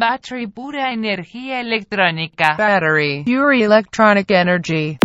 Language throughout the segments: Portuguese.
Battery pura energía electrónica. Battery. Pure electronic energy.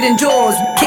get indoors.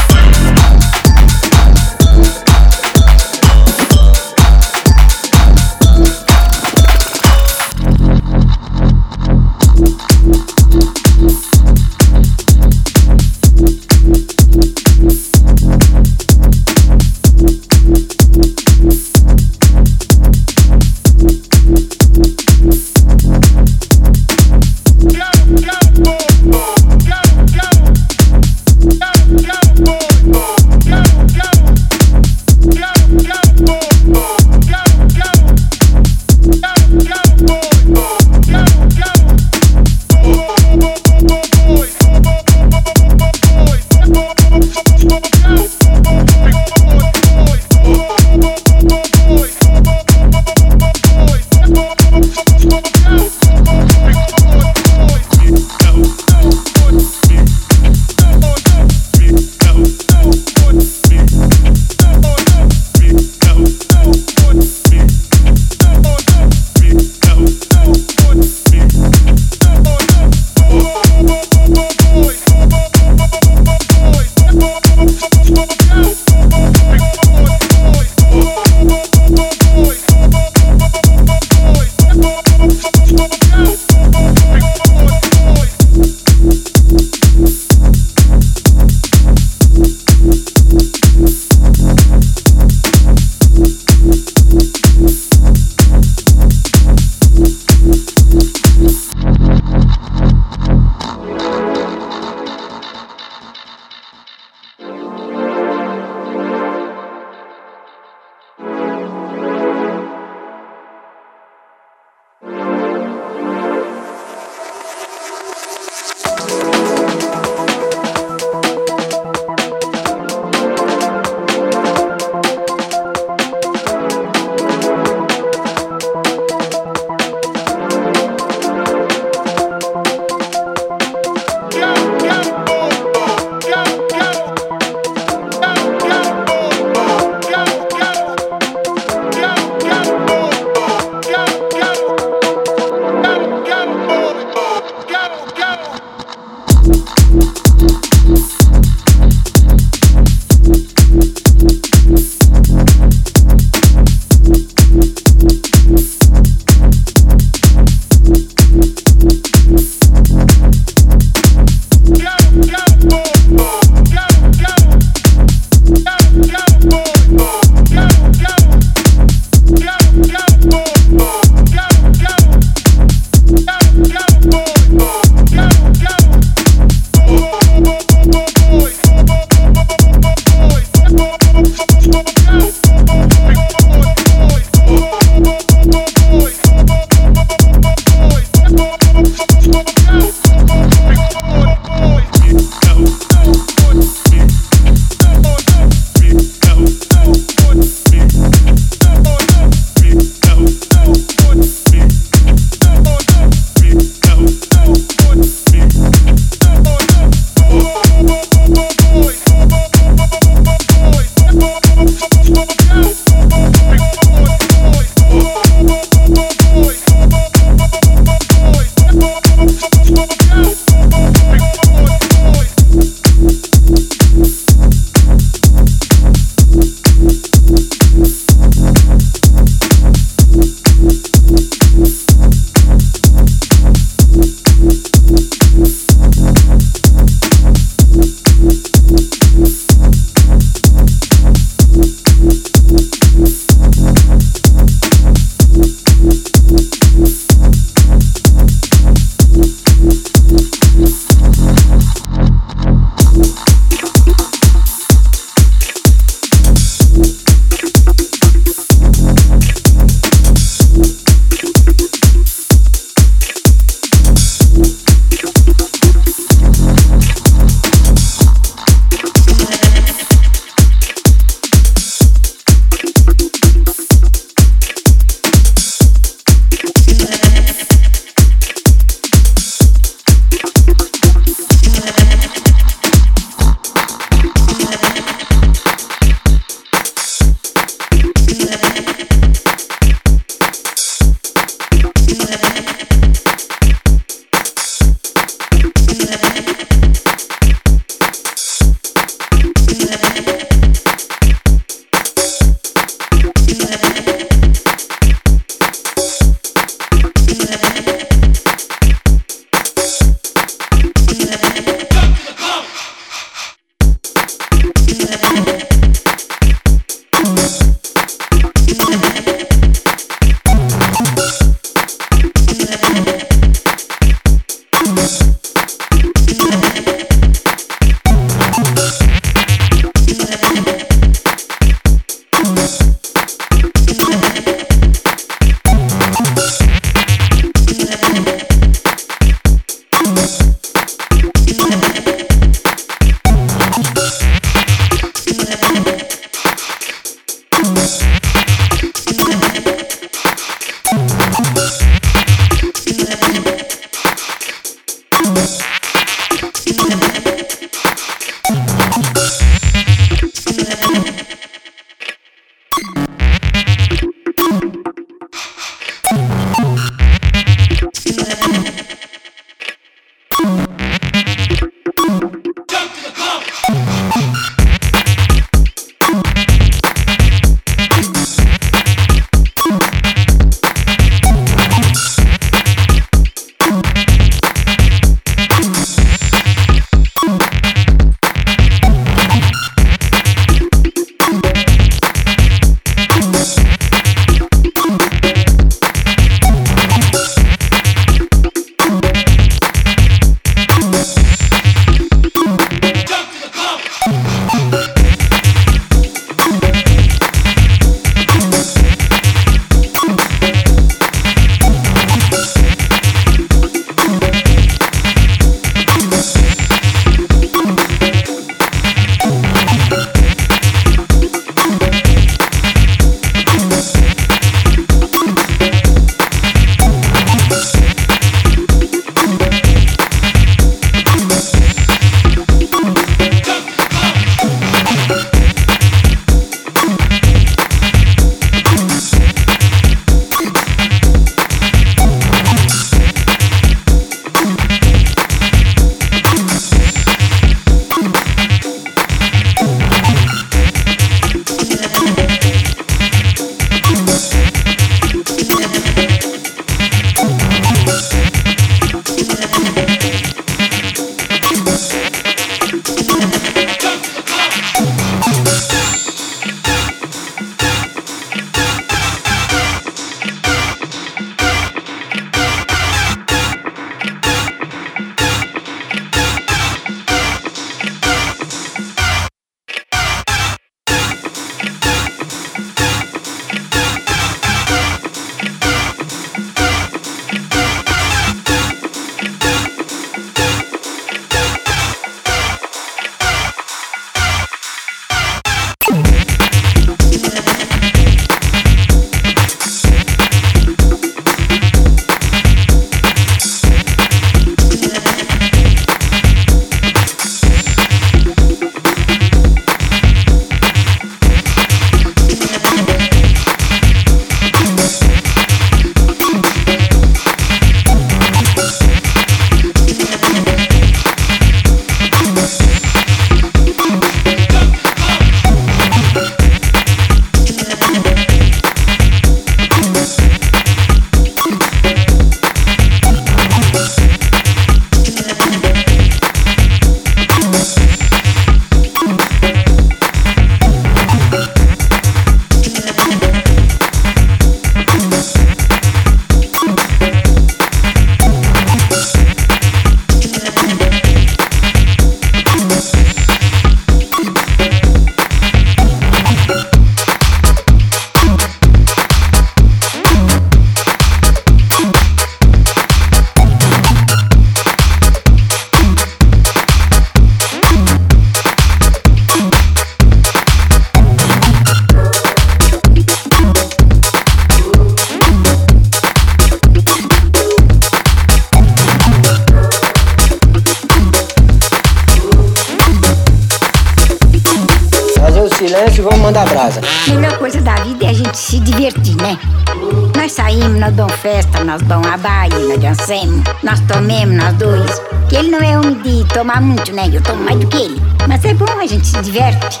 muito, né? Eu tomo mais do que ele. Mas é bom, a gente se diverte.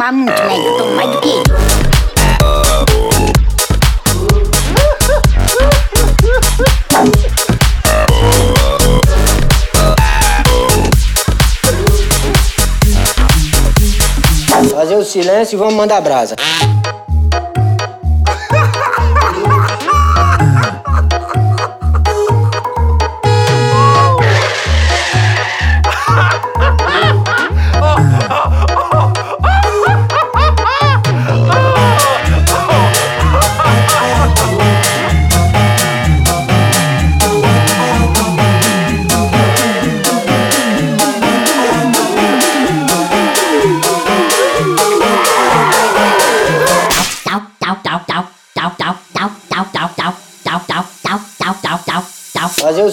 tomar muito, né? Eu tomo mais do que ele. Fazer o silêncio e vamos mandar brasa.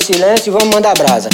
silêncio e vamos mandar brasa.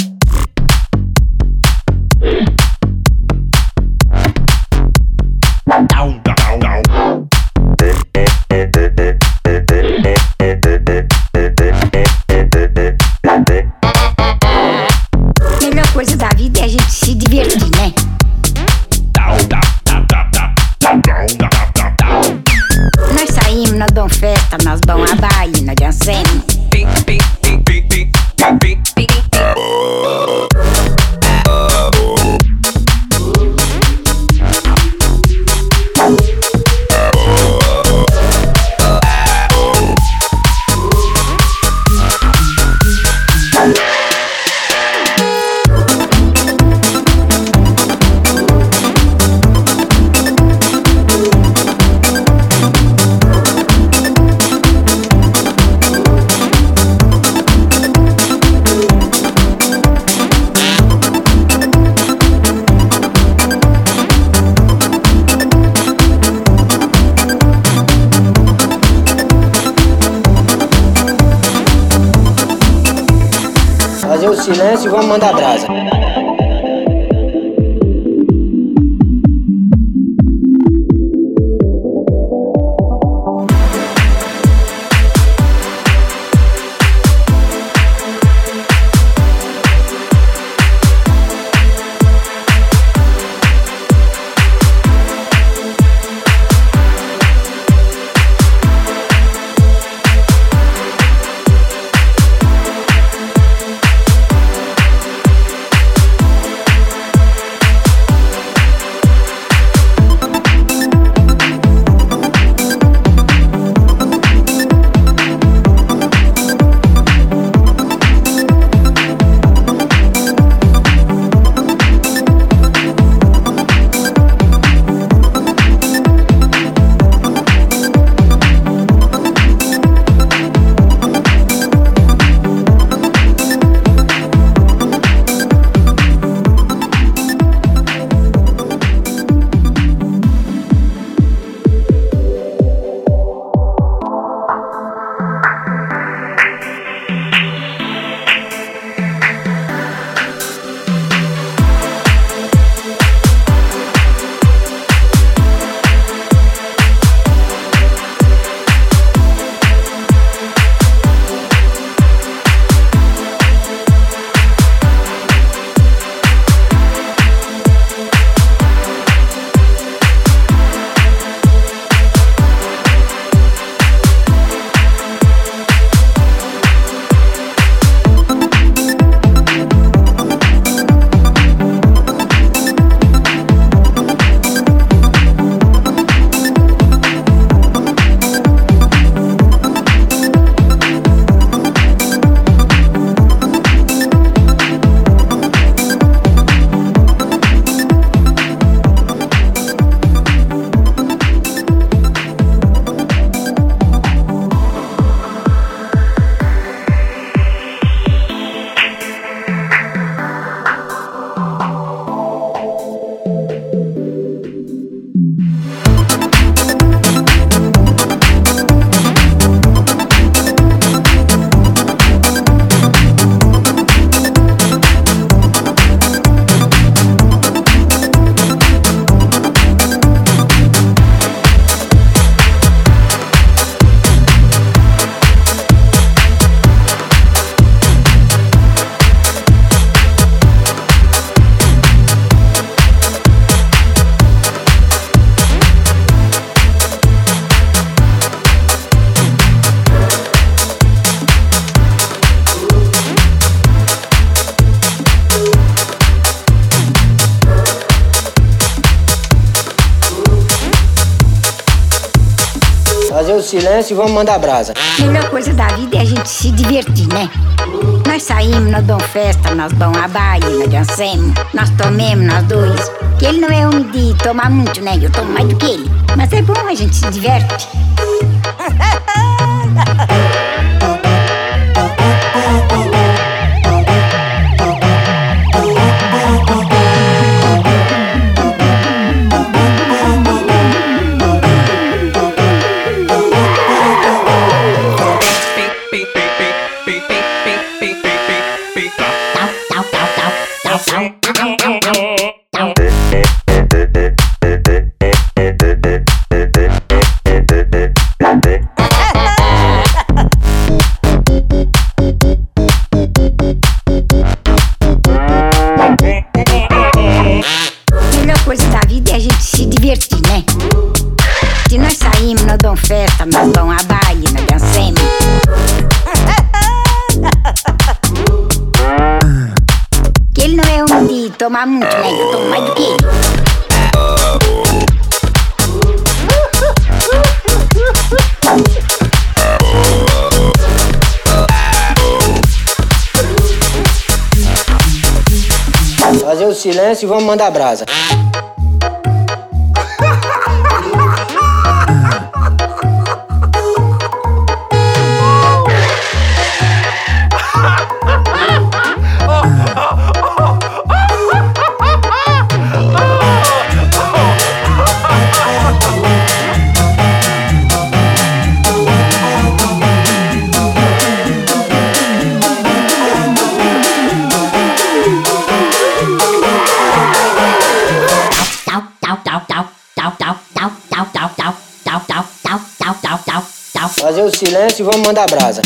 chance e vamos mandar brasa. Silêncio e vamos mandar brasa. Melhor coisa da vida é a gente se divertir, né? Nós saímos, nós damos festa, nós vamos à baile, nós dançamos, nós tomemos, nós dois. Que ele não é homem de tomar muito, né? Eu tomo mais do que ele. Mas é bom, a gente se diverte. Silêncio e vamos mandar brasa. Silêncio e vamos mandar brasa.